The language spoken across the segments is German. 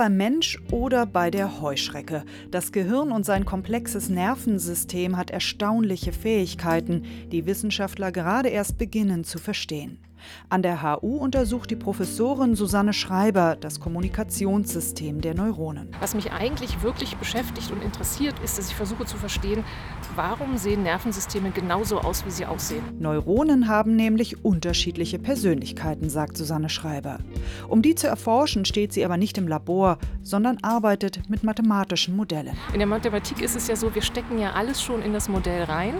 Beim Mensch oder bei der Heuschrecke. Das Gehirn und sein komplexes Nervensystem hat erstaunliche Fähigkeiten, die Wissenschaftler gerade erst beginnen zu verstehen. An der HU untersucht die Professorin Susanne Schreiber das Kommunikationssystem der Neuronen. Was mich eigentlich wirklich beschäftigt und interessiert, ist, dass ich versuche zu verstehen, warum sehen Nervensysteme genauso aus, wie sie aussehen. Neuronen haben nämlich unterschiedliche Persönlichkeiten, sagt Susanne Schreiber. Um die zu erforschen, steht sie aber nicht im Labor, sondern arbeitet mit mathematischen Modellen. In der Mathematik ist es ja so, wir stecken ja alles schon in das Modell rein.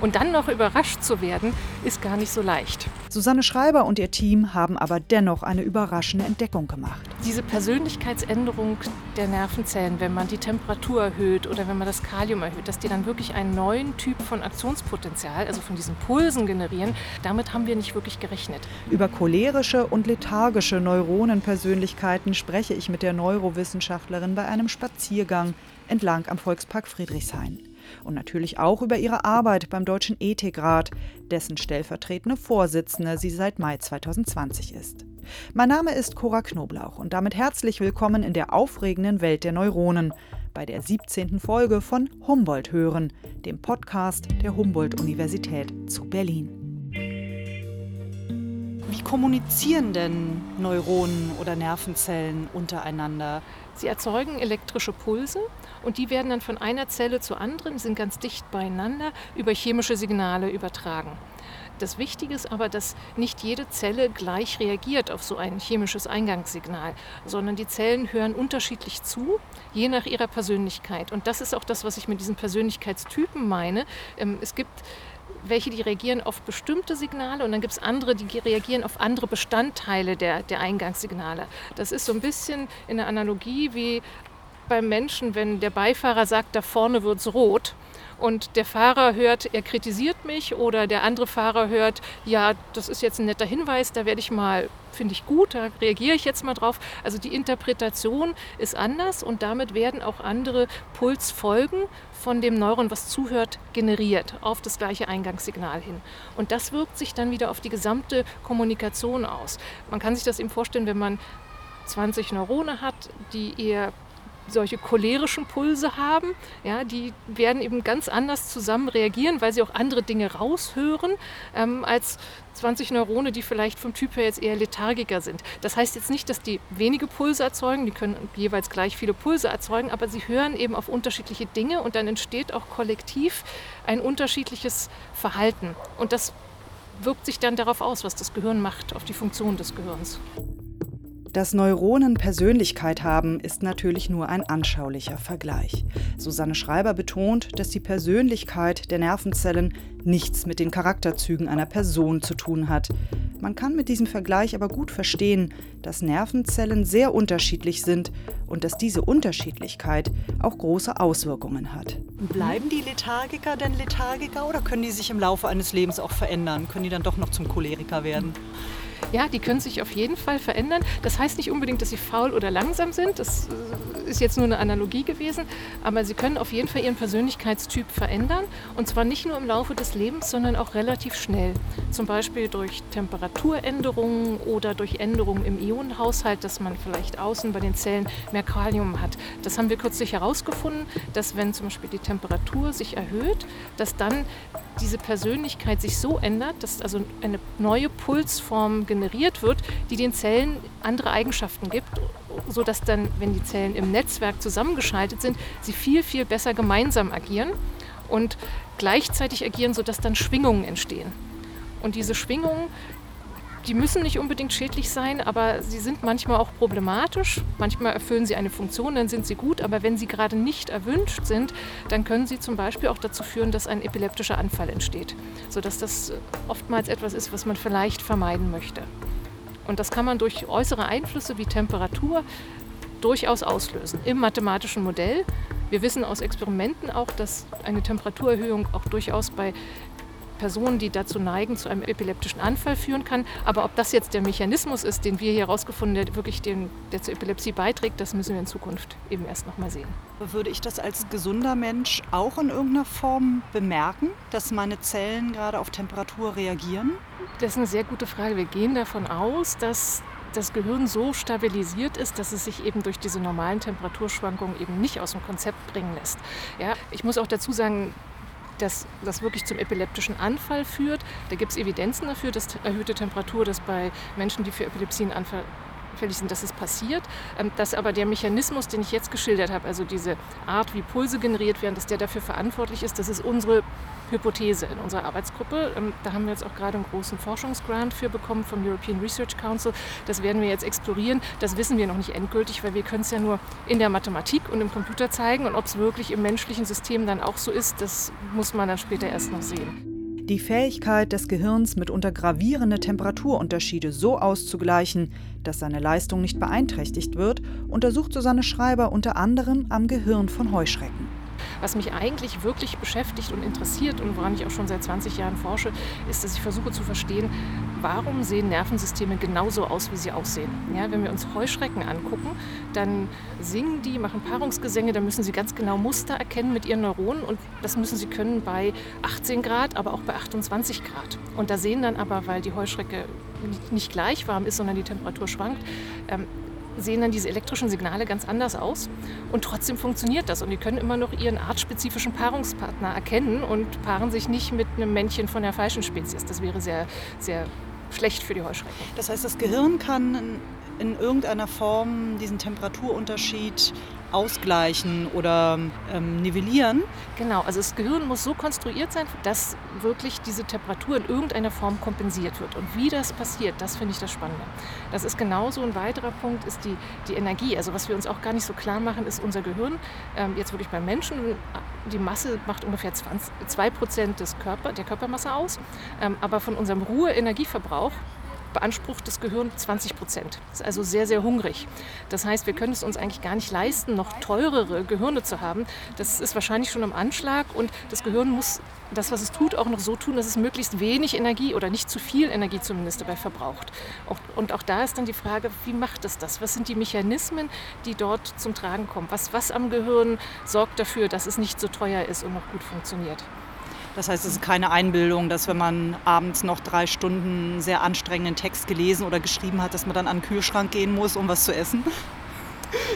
Und dann noch überrascht zu werden, ist gar nicht so leicht. Susanne Schreiber und ihr Team haben aber dennoch eine überraschende Entdeckung gemacht. Diese Persönlichkeitsänderung der Nervenzellen, wenn man die Temperatur erhöht oder wenn man das Kalium erhöht, dass die dann wirklich einen neuen Typ von Aktionspotenzial, also von diesen Pulsen generieren, damit haben wir nicht wirklich gerechnet. Über cholerische und lethargische Neuronenpersönlichkeiten spreche ich mit der Neurowissenschaftlerin bei einem Spaziergang entlang am Volkspark Friedrichshain. Und natürlich auch über ihre Arbeit beim Deutschen Ethikrat, dessen stellvertretende Vorsitzende sie seit Mai 2020 ist. Mein Name ist Cora Knoblauch und damit herzlich willkommen in der aufregenden Welt der Neuronen bei der 17. Folge von Humboldt hören, dem Podcast der Humboldt-Universität zu Berlin. Wie kommunizieren denn Neuronen oder Nervenzellen untereinander? Sie erzeugen elektrische Pulse und die werden dann von einer Zelle zur anderen, sind ganz dicht beieinander, über chemische Signale übertragen. Das Wichtige ist aber, dass nicht jede Zelle gleich reagiert auf so ein chemisches Eingangssignal, sondern die Zellen hören unterschiedlich zu, je nach ihrer Persönlichkeit. Und das ist auch das, was ich mit diesen Persönlichkeitstypen meine. Ähm, Es gibt welche, die reagieren auf bestimmte Signale und dann gibt es andere, die reagieren auf andere Bestandteile der, der Eingangssignale. Das ist so ein bisschen in der Analogie wie beim Menschen, wenn der Beifahrer sagt, da vorne wird es rot und der Fahrer hört, er kritisiert mich oder der andere Fahrer hört, ja, das ist jetzt ein netter Hinweis, da werde ich mal, finde ich gut, da reagiere ich jetzt mal drauf. Also die Interpretation ist anders und damit werden auch andere Pulsfolgen von dem Neuron, was zuhört, generiert auf das gleiche Eingangssignal hin. Und das wirkt sich dann wieder auf die gesamte Kommunikation aus. Man kann sich das eben vorstellen, wenn man 20 Neurone hat, die eher solche cholerischen Pulse haben, ja, die werden eben ganz anders zusammen reagieren, weil sie auch andere Dinge raushören, ähm, als 20 Neurone, die vielleicht vom Typ her jetzt eher lethargiker sind. Das heißt jetzt nicht, dass die wenige Pulse erzeugen, die können jeweils gleich viele Pulse erzeugen, aber sie hören eben auf unterschiedliche Dinge und dann entsteht auch kollektiv ein unterschiedliches Verhalten. Und das wirkt sich dann darauf aus, was das Gehirn macht, auf die Funktion des Gehirns. Dass Neuronen Persönlichkeit haben, ist natürlich nur ein anschaulicher Vergleich. Susanne Schreiber betont, dass die Persönlichkeit der Nervenzellen nichts mit den Charakterzügen einer Person zu tun hat. Man kann mit diesem Vergleich aber gut verstehen, dass Nervenzellen sehr unterschiedlich sind und dass diese Unterschiedlichkeit auch große Auswirkungen hat. Bleiben die Lethargiker denn Lethargiker oder können die sich im Laufe eines Lebens auch verändern? Können die dann doch noch zum Choleriker werden? Ja, die können sich auf jeden Fall verändern. Das heißt nicht unbedingt, dass sie faul oder langsam sind. Das äh, ist jetzt nur eine Analogie gewesen. Aber sie können auf jeden Fall ihren Persönlichkeitstyp verändern. Und zwar nicht nur im Laufe des Lebens, sondern auch relativ schnell. Zum Beispiel durch Temperaturänderungen oder durch Änderungen im Ionenhaushalt, dass man vielleicht außen bei den Zellen mehr Kalium hat. Das haben wir kürzlich herausgefunden, dass wenn zum Beispiel die Temperatur sich erhöht, dass dann diese Persönlichkeit sich so ändert, dass also eine neue Pulsform generiert wird, die den Zellen andere Eigenschaften gibt, sodass dann, wenn die Zellen im Netzwerk zusammengeschaltet sind, sie viel, viel besser gemeinsam agieren und gleichzeitig agieren, sodass dann Schwingungen entstehen. Und diese Schwingungen, die müssen nicht unbedingt schädlich sein, aber sie sind manchmal auch problematisch. Manchmal erfüllen sie eine Funktion, dann sind sie gut, aber wenn sie gerade nicht erwünscht sind, dann können sie zum Beispiel auch dazu führen, dass ein epileptischer Anfall entsteht, sodass das oftmals etwas ist, was man vielleicht vermeiden möchte. Und das kann man durch äußere Einflüsse wie Temperatur durchaus auslösen. Im mathematischen Modell Wir wissen aus Experimenten auch, dass eine Temperaturerhöhung auch durchaus bei Personen, die dazu neigen, zu einem epileptischen Anfall führen kann. Aber ob das jetzt der Mechanismus ist, den wir hier herausgefunden haben, der wirklich den, der zur Epilepsie beiträgt, das müssen wir in Zukunft eben erst noch mal sehen. Würde ich das als gesunder Mensch auch in irgendeiner Form bemerken, dass meine Zellen gerade auf Temperatur reagieren? Das ist eine sehr gute Frage. Wir gehen davon aus, dass das Gehirn so stabilisiert ist, dass es sich eben durch diese normalen Temperaturschwankungen eben nicht aus dem Konzept bringen lässt. Ja, ich muss auch dazu sagen, dass das wirklich zum epileptischen Anfall führt. Da gibt es Evidenzen dafür, dass erhöhte Temperatur, das bei Menschen, die für Epilepsie anfällig sind, dass es passiert. Ähm, dass aber der Mechanismus, den ich jetzt geschildert habe, also diese Art, wie Pulse generiert werden, dass der dafür verantwortlich ist, das ist unsere Hypothese in unserer Arbeitsgruppe. Ähm, da haben wir jetzt auch gerade einen großen Forschungsgrant für bekommen vom European Research Council. Das werden wir jetzt explorieren. Das wissen wir noch nicht endgültig, weil wir können es ja nur in der Mathematik und im Computer zeigen. Und ob es wirklich im menschlichen System dann auch so ist, das muss man dann später erst noch sehen. Die Fähigkeit des Gehirns, mitunter gravierende Temperaturunterschiede so auszugleichen, dass seine Leistung nicht beeinträchtigt wird, untersucht Susanne Schreiber unter anderem am Gehirn von Heuschrecken. Was mich eigentlich wirklich beschäftigt und interessiert und woran ich auch schon seit 20 Jahren forsche, ist, dass ich versuche zu verstehen, warum sehen Nervensysteme genauso aus, wie sie aussehen. Ja, wenn wir uns Heuschrecken angucken, dann singen die, machen Paarungsgesänge, da müssen sie ganz genau Muster erkennen mit ihren Neuronen und das müssen sie können bei 18 Grad, aber auch bei 28 Grad. Und da sehen dann aber, weil die Heuschrecke nicht gleich warm ist, sondern die Temperatur schwankt, ähm, sehen dann diese elektrischen Signale ganz anders aus. Und trotzdem funktioniert das. Und die können immer noch ihren artspezifischen Paarungspartner erkennen und paaren sich nicht mit einem Männchen von der falschen Spezies. Das wäre sehr, sehr schlecht für die Heuschrecken. Das heißt, das Gehirn kann in irgendeiner Form diesen Temperaturunterschied ausgleichen oder ähm, nivellieren. Genau, also das Gehirn muss so konstruiert sein, dass wirklich diese Temperatur in irgendeiner Form kompensiert wird. Und wie das passiert, das finde ich das Spannende. Das ist genauso ein weiterer Punkt, ist die, die Energie. Also was wir uns auch gar nicht so klar machen, ist unser Gehirn, ähm, jetzt wirklich beim Menschen, die Masse macht ungefähr 20, 2% des Körper, der Körpermasse aus. Ähm, aber von unserem Ruhe-Energieverbrauch beansprucht das Gehirn 20 Prozent. Das ist also sehr, sehr hungrig. Das heißt, wir können es uns eigentlich gar nicht leisten, noch teurere Gehirne zu haben. Das ist wahrscheinlich schon am Anschlag und das Gehirn muss das, was es tut, auch noch so tun, dass es möglichst wenig Energie oder nicht zu viel Energie zumindest dabei verbraucht. Und auch da ist dann die Frage, wie macht es das? Was sind die Mechanismen, die dort zum Tragen kommen? Was, was am Gehirn sorgt dafür, dass es nicht so teuer ist und noch gut funktioniert? Das heißt, es ist keine Einbildung, dass wenn man abends noch drei Stunden sehr anstrengenden Text gelesen oder geschrieben hat, dass man dann an den Kühlschrank gehen muss, um was zu essen.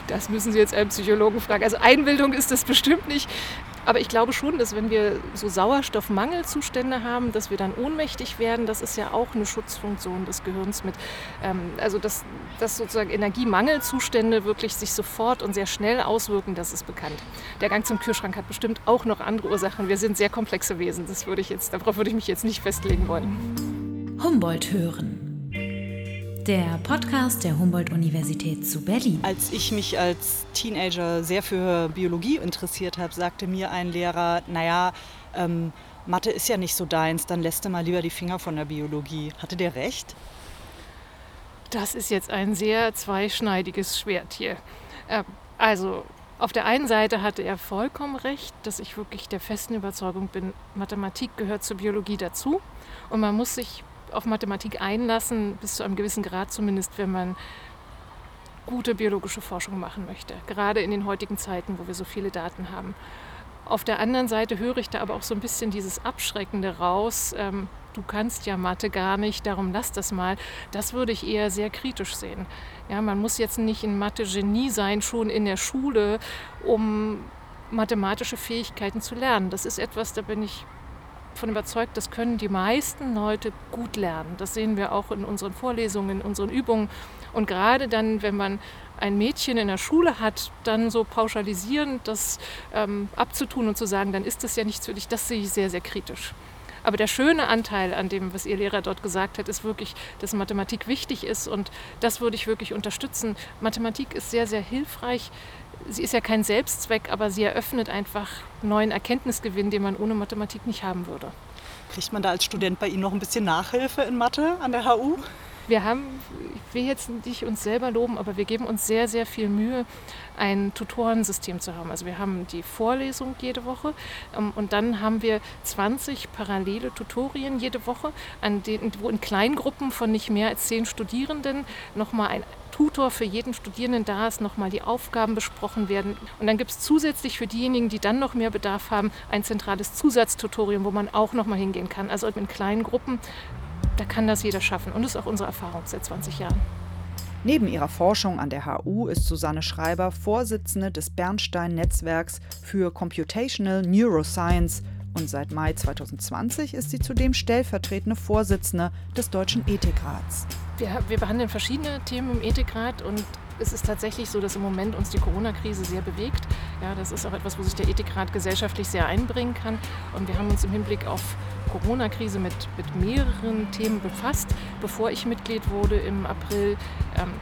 Das müssen Sie jetzt einen Psychologen fragen. Also Einbildung ist das bestimmt nicht. Aber ich glaube schon, dass wenn wir so Sauerstoffmangelzustände haben, dass wir dann ohnmächtig werden. Das ist ja auch eine Schutzfunktion des Gehirns mit. Ähm, also dass, dass sozusagen Energiemangelzustände wirklich sich sofort und sehr schnell auswirken, das ist bekannt. Der Gang zum Kühlschrank hat bestimmt auch noch andere Ursachen. Wir sind sehr komplexe Wesen. Das würde ich jetzt, darauf würde ich mich jetzt nicht festlegen wollen. Humboldt hören der Podcast der Humboldt-Universität zu Berlin. Als ich mich als Teenager sehr für Biologie interessiert habe, sagte mir ein Lehrer, naja, ähm, Mathe ist ja nicht so deins, dann lässt du mal lieber die Finger von der Biologie. Hatte der recht? Das ist jetzt ein sehr zweischneidiges Schwert hier. Äh, also auf der einen Seite hatte er vollkommen recht, dass ich wirklich der festen Überzeugung bin, Mathematik gehört zur Biologie dazu. Und man muss sich auf Mathematik einlassen, bis zu einem gewissen Grad zumindest, wenn man gute biologische Forschung machen möchte. Gerade in den heutigen Zeiten, wo wir so viele Daten haben. Auf der anderen Seite höre ich da aber auch so ein bisschen dieses Abschreckende raus. Ähm, du kannst ja Mathe gar nicht, darum lass das mal. Das würde ich eher sehr kritisch sehen. Ja, man muss jetzt nicht ein Mathe-Genie sein, schon in der Schule, um mathematische Fähigkeiten zu lernen. Das ist etwas, da bin ich davon überzeugt, das können die meisten Leute gut lernen. Das sehen wir auch in unseren Vorlesungen, in unseren Übungen. Und gerade dann, wenn man ein Mädchen in der Schule hat, dann so pauschalisierend das ähm, abzutun und zu sagen, dann ist das ja nichts für dich, das sehe ich sehr, sehr kritisch. Aber der schöne Anteil an dem, was Ihr Lehrer dort gesagt hat, ist wirklich, dass Mathematik wichtig ist und das würde ich wirklich unterstützen. Mathematik ist sehr, sehr hilfreich sie ist ja kein Selbstzweck, aber sie eröffnet einfach neuen Erkenntnisgewinn, den man ohne Mathematik nicht haben würde. Kriegt man da als Student bei Ihnen noch ein bisschen Nachhilfe in Mathe an der HU? Wir haben, ich will jetzt nicht uns selber loben, aber wir geben uns sehr, sehr viel Mühe, ein Tutorensystem zu haben. Also wir haben die Vorlesung jede Woche ähm, und dann haben wir 20 parallele Tutorien jede Woche, an denen, wo in Kleingruppen von nicht mehr als zehn Studierenden nochmal ein Tutor für jeden Studierenden da ist, nochmal die Aufgaben besprochen werden. Und dann gibt es zusätzlich für diejenigen, die dann noch mehr Bedarf haben, ein zentrales Zusatztutorium, wo man auch nochmal hingehen kann. Also in kleinen Gruppen da kann das jeder schaffen. Und das ist auch unsere Erfahrung seit 20 Jahren. Neben ihrer Forschung an der HU ist Susanne Schreiber Vorsitzende des Bernstein-Netzwerks für Computational Neuroscience und seit Mai 2020 ist sie zudem stellvertretende Vorsitzende des Deutschen Ethikrats. Wir, wir behandeln verschiedene Themen im Ethikrat und es ist tatsächlich so, dass im Moment uns die Corona-Krise sehr bewegt. Ja, das ist auch etwas, wo sich der Ethikrat gesellschaftlich sehr einbringen kann. Und wir haben uns im Hinblick auf Corona-Krise mit, mit mehreren Themen befasst. Bevor ich Mitglied wurde im April, ähm,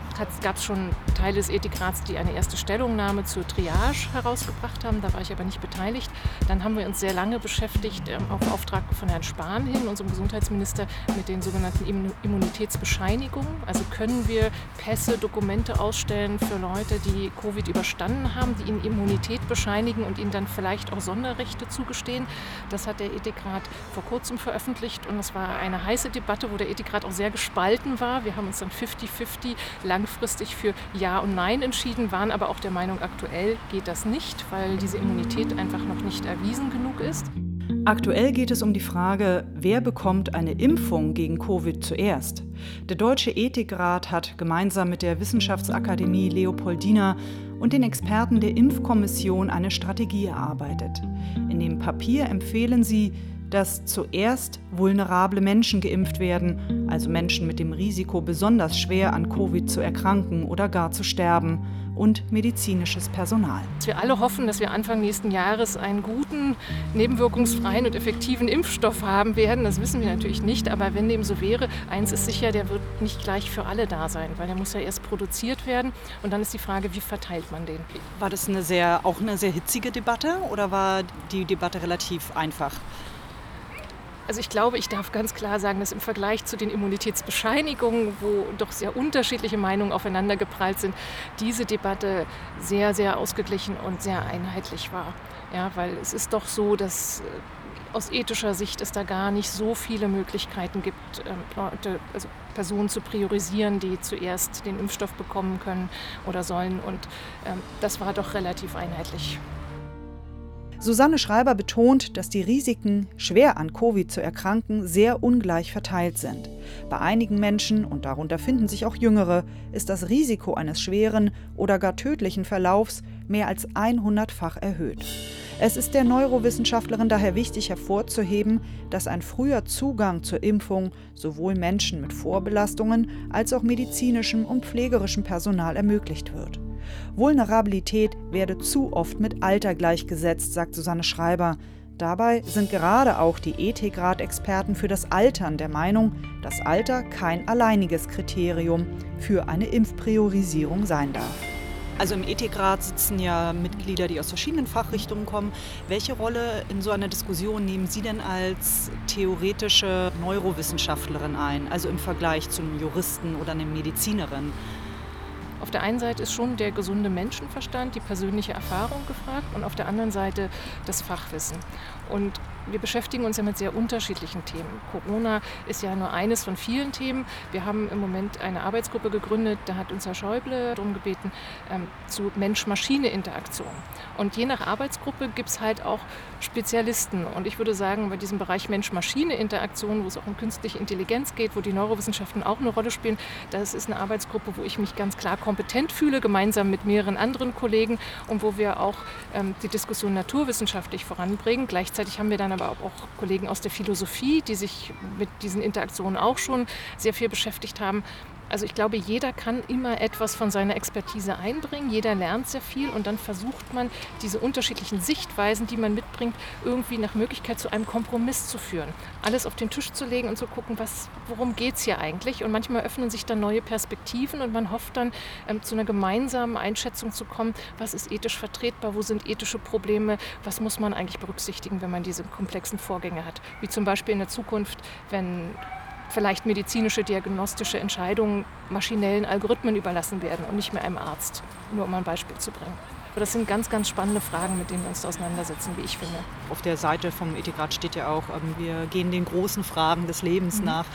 gab es schon Teile des Ethikrats, die eine erste Stellungnahme zur Triage herausgebracht haben. Da war ich aber nicht beteiligt. Dann haben wir uns sehr lange beschäftigt, ähm, auf Auftrag von Herrn Spahn hin, unserem Gesundheitsminister, mit den sogenannten Immunitätsbescheinigungen. Also können wir Pässe, Dokumente ausstellen für Leute, die Covid überstanden haben, die ihnen Immunität bescheinigen und ihnen dann vielleicht auch Sonderrechte zugestehen. Das hat der Ethikrat vor kurzem veröffentlicht und es war eine heiße Debatte, wo der Ethikrat auch sehr gespalten war. Wir haben uns dann 50-50 langfristig für Ja und Nein entschieden, waren aber auch der Meinung, aktuell geht das nicht, weil diese Immunität einfach noch nicht erwiesen genug ist. Aktuell geht es um die Frage, wer bekommt eine Impfung gegen Covid zuerst? Der Deutsche Ethikrat hat gemeinsam mit der Wissenschaftsakademie Leopoldina und den Experten der Impfkommission eine Strategie erarbeitet. In dem Papier empfehlen sie, dass zuerst vulnerable Menschen geimpft werden, also Menschen mit dem Risiko, besonders schwer an Covid zu erkranken oder gar zu sterben, und medizinisches Personal. Wir alle hoffen, dass wir Anfang nächsten Jahres einen guten, nebenwirkungsfreien und effektiven Impfstoff haben werden. Das wissen wir natürlich nicht, aber wenn dem so wäre, eins ist sicher, der wird nicht gleich für alle da sein, weil der muss ja erst produziert werden und dann ist die Frage, wie verteilt man den? War das eine sehr, auch eine sehr hitzige Debatte oder war die Debatte relativ einfach? Also ich glaube, ich darf ganz klar sagen, dass im Vergleich zu den Immunitätsbescheinigungen, wo doch sehr unterschiedliche Meinungen aufeinander geprallt sind, diese Debatte sehr, sehr ausgeglichen und sehr einheitlich war. Ja, weil es ist doch so, dass äh, aus ethischer Sicht es da gar nicht so viele Möglichkeiten gibt, ähm, Leute, also Personen zu priorisieren, die zuerst den Impfstoff bekommen können oder sollen. Und ähm, das war doch relativ einheitlich. Susanne Schreiber betont, dass die Risiken, schwer an Covid zu erkranken, sehr ungleich verteilt sind. Bei einigen Menschen, und darunter finden sich auch Jüngere, ist das Risiko eines schweren oder gar tödlichen Verlaufs mehr als 100-fach erhöht. Es ist der Neurowissenschaftlerin daher wichtig hervorzuheben, dass ein früher Zugang zur Impfung sowohl Menschen mit Vorbelastungen als auch medizinischem und pflegerischem Personal ermöglicht wird. Vulnerabilität werde zu oft mit Alter gleichgesetzt, sagt Susanne Schreiber. Dabei sind gerade auch die Ethikrat-Experten für das Altern der Meinung, dass Alter kein alleiniges Kriterium für eine Impfpriorisierung sein darf. Also im Ethikrat sitzen ja Mitglieder, die aus verschiedenen Fachrichtungen kommen. Welche Rolle in so einer Diskussion nehmen Sie denn als theoretische Neurowissenschaftlerin ein, also im Vergleich zu einem Juristen oder einer Medizinerin? Auf der einen Seite ist schon der gesunde Menschenverstand, die persönliche Erfahrung gefragt und auf der anderen Seite das Fachwissen. Und wir beschäftigen uns ja mit sehr unterschiedlichen Themen. Corona ist ja nur eines von vielen Themen. Wir haben im Moment eine Arbeitsgruppe gegründet, da hat uns Herr Schäuble darum gebeten, ähm, zu Mensch-Maschine-Interaktion. Und je nach Arbeitsgruppe gibt es halt auch Spezialisten. Und ich würde sagen, bei diesem Bereich Mensch-Maschine-Interaktion, wo es auch um künstliche Intelligenz geht, wo die Neurowissenschaften auch eine Rolle spielen, das ist eine Arbeitsgruppe, wo ich mich ganz klar kompetent fühle, gemeinsam mit mehreren anderen Kollegen und wo wir auch ähm, die Diskussion naturwissenschaftlich voranbringen. Gleichzeitig haben wir dann aber auch Kollegen aus der Philosophie, die sich mit diesen Interaktionen auch schon sehr viel beschäftigt haben. Also ich glaube, jeder kann immer etwas von seiner Expertise einbringen, jeder lernt sehr viel und dann versucht man, diese unterschiedlichen Sichtweisen, die man mitbringt, irgendwie nach Möglichkeit zu einem Kompromiss zu führen. Alles auf den Tisch zu legen und zu gucken, was, worum geht es hier eigentlich. Und manchmal öffnen sich dann neue Perspektiven und man hofft dann ähm, zu einer gemeinsamen Einschätzung zu kommen, was ist ethisch vertretbar, wo sind ethische Probleme, was muss man eigentlich berücksichtigen, wenn man diese komplexen Vorgänge hat. Wie zum Beispiel in der Zukunft, wenn vielleicht medizinische, diagnostische Entscheidungen maschinellen Algorithmen überlassen werden und nicht mehr einem Arzt, nur um ein Beispiel zu bringen. Aber das sind ganz, ganz spannende Fragen, mit denen wir uns auseinandersetzen, wie ich finde. Auf der Seite vom Ethikrat steht ja auch, ähm, wir gehen den großen Fragen des Lebens mhm. nach.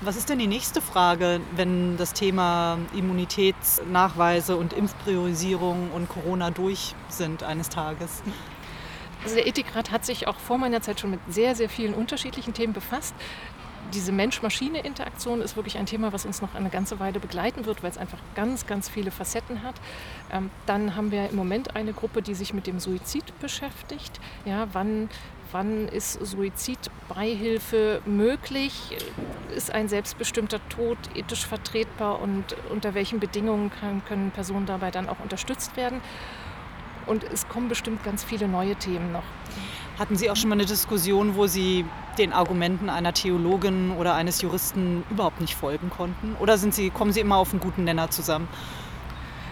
Was ist denn die nächste Frage, wenn das Thema Immunitätsnachweise und Impfpriorisierung und Corona durch sind eines Tages? Also der Ethikrat hat sich auch vor meiner Zeit schon mit sehr, sehr vielen unterschiedlichen Themen befasst diese Mensch-Maschine-Interaktion ist wirklich ein Thema, was uns noch eine ganze Weile begleiten wird, weil es einfach ganz, ganz viele Facetten hat. Ähm, dann haben wir im Moment eine Gruppe, die sich mit dem Suizid beschäftigt. Ja, wann, wann ist Suizidbeihilfe möglich? Ist ein selbstbestimmter Tod ethisch vertretbar und unter welchen Bedingungen kann, können Personen dabei dann auch unterstützt werden? Und es kommen bestimmt ganz viele neue Themen noch. Hatten Sie auch schon mal eine Diskussion, wo Sie den Argumenten einer Theologin oder eines Juristen überhaupt nicht folgen konnten? Oder sind Sie, kommen Sie immer auf einen guten Nenner zusammen?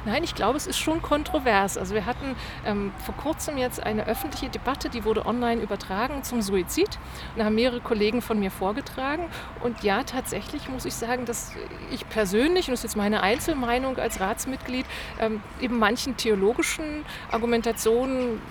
Nein, ich glaube, es ist schon kontrovers. Also wir hatten ähm, vor kurzem jetzt eine öffentliche Debatte, die wurde online übertragen zum Suizid. Und da haben mehrere Kollegen von mir vorgetragen. Und ja, tatsächlich muss ich sagen, dass ich persönlich, und das ist jetzt meine Einzelmeinung als Ratsmitglied, ähm, eben manchen theologischen Argumentationen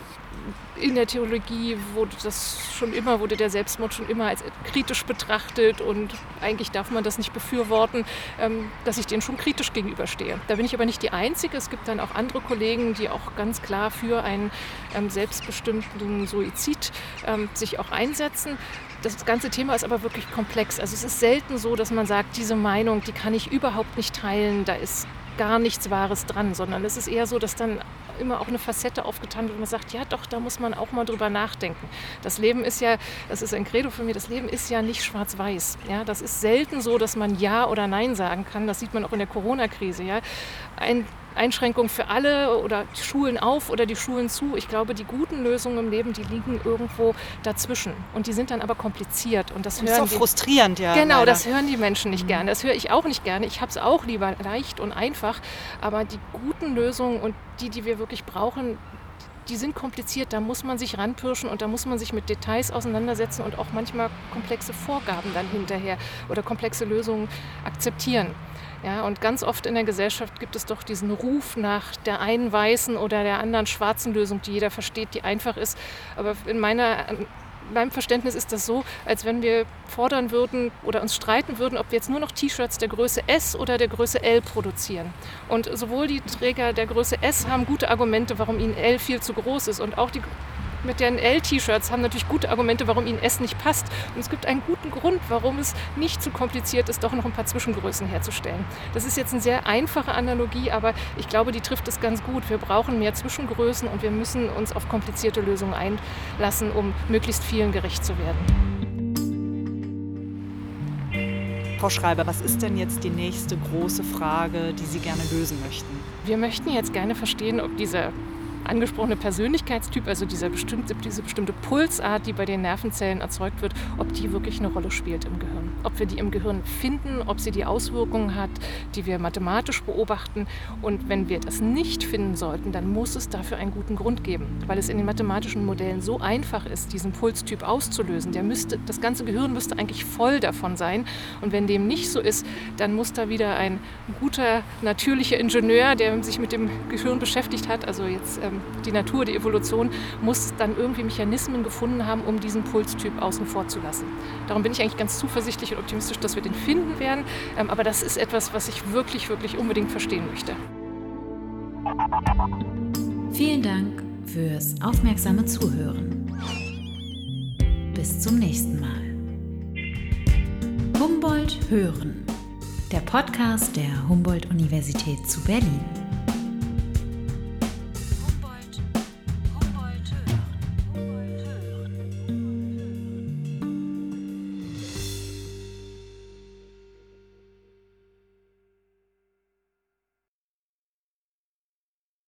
in der Theologie wurde das schon immer, wurde der Selbstmord schon immer als kritisch betrachtet und eigentlich darf man das nicht befürworten, ähm, dass ich denen schon kritisch gegenüberstehe. Da bin ich aber nicht die Einzige. Es gibt dann auch andere Kollegen, die auch ganz klar für einen ähm, selbstbestimmten Suizid ähm, sich auch einsetzen. Das ganze Thema ist aber wirklich komplex. Also es ist selten so, dass man sagt, diese Meinung, die kann ich überhaupt nicht teilen, da ist gar nichts Wahres dran, sondern es ist eher so, dass dann immer auch eine Facette aufgetan und man sagt, ja doch, da muss man auch mal drüber nachdenken. Das Leben ist ja, das ist ein Credo für mich, das Leben ist ja nicht schwarz-weiß. Ja, das ist selten so, dass man Ja oder Nein sagen kann. Das sieht man auch in der Corona-Krise. Ja. Ein Einschränkungen für alle oder die Schulen auf oder die Schulen zu. Ich glaube, die guten Lösungen im Leben, die liegen irgendwo dazwischen. Und die sind dann aber kompliziert. Und das, das ist auch frustrierend, ja. Genau, leider. das hören die Menschen nicht mhm. gerne. Das höre ich auch nicht gerne. Ich habe es auch lieber leicht und einfach. Aber die guten Lösungen und die, die wir wirklich brauchen, die sind kompliziert, da muss man sich ranpirschen und da muss man sich mit Details auseinandersetzen und auch manchmal komplexe Vorgaben dann hinterher oder komplexe Lösungen akzeptieren. Ja, und ganz oft in der Gesellschaft gibt es doch diesen Ruf nach der einen weißen oder der anderen schwarzen Lösung, die jeder versteht, die einfach ist. Aber in meiner in meinem Verständnis ist das so, als wenn wir fordern würden oder uns streiten würden, ob wir jetzt nur noch T-Shirts der Größe S oder der Größe L produzieren. Und sowohl die Träger der Größe S haben gute Argumente, warum ihnen L viel zu groß ist und auch die mit den L-T-Shirts haben natürlich gute Argumente, warum ihnen S nicht passt. Und es gibt einen guten Grund, warum es nicht zu kompliziert ist, doch noch ein paar Zwischengrößen herzustellen. Das ist jetzt eine sehr einfache Analogie, aber ich glaube, die trifft es ganz gut. Wir brauchen mehr Zwischengrößen und wir müssen uns auf komplizierte Lösungen einlassen, um möglichst vielen gerecht zu werden. Frau Schreiber, was ist denn jetzt die nächste große Frage, die Sie gerne lösen möchten? Wir möchten jetzt gerne verstehen, ob diese angesprochene Persönlichkeitstyp, also dieser bestimmte, diese bestimmte Pulsart, die bei den Nervenzellen erzeugt wird, ob die wirklich eine Rolle spielt im Gehirn. Ob wir die im Gehirn finden, ob sie die Auswirkungen hat, die wir mathematisch beobachten. Und wenn wir das nicht finden sollten, dann muss es dafür einen guten Grund geben, weil es in den mathematischen Modellen so einfach ist, diesen Pulstyp auszulösen. Der müsste, das ganze Gehirn müsste eigentlich voll davon sein. Und wenn dem nicht so ist, dann muss da wieder ein guter, natürlicher Ingenieur, der sich mit dem Gehirn beschäftigt hat, also jetzt ähm, die Natur, die Evolution, muss dann irgendwie Mechanismen gefunden haben, um diesen Pulstyp außen vor zu lassen. Darum bin ich eigentlich ganz zuversichtlich und optimistisch, dass wir den finden werden. Ähm, aber das ist etwas, was ich wirklich, wirklich unbedingt verstehen möchte. Vielen Dank fürs aufmerksame Zuhören. Bis zum nächsten Mal. Humboldt Hören, der Podcast der Humboldt-Universität zu Berlin.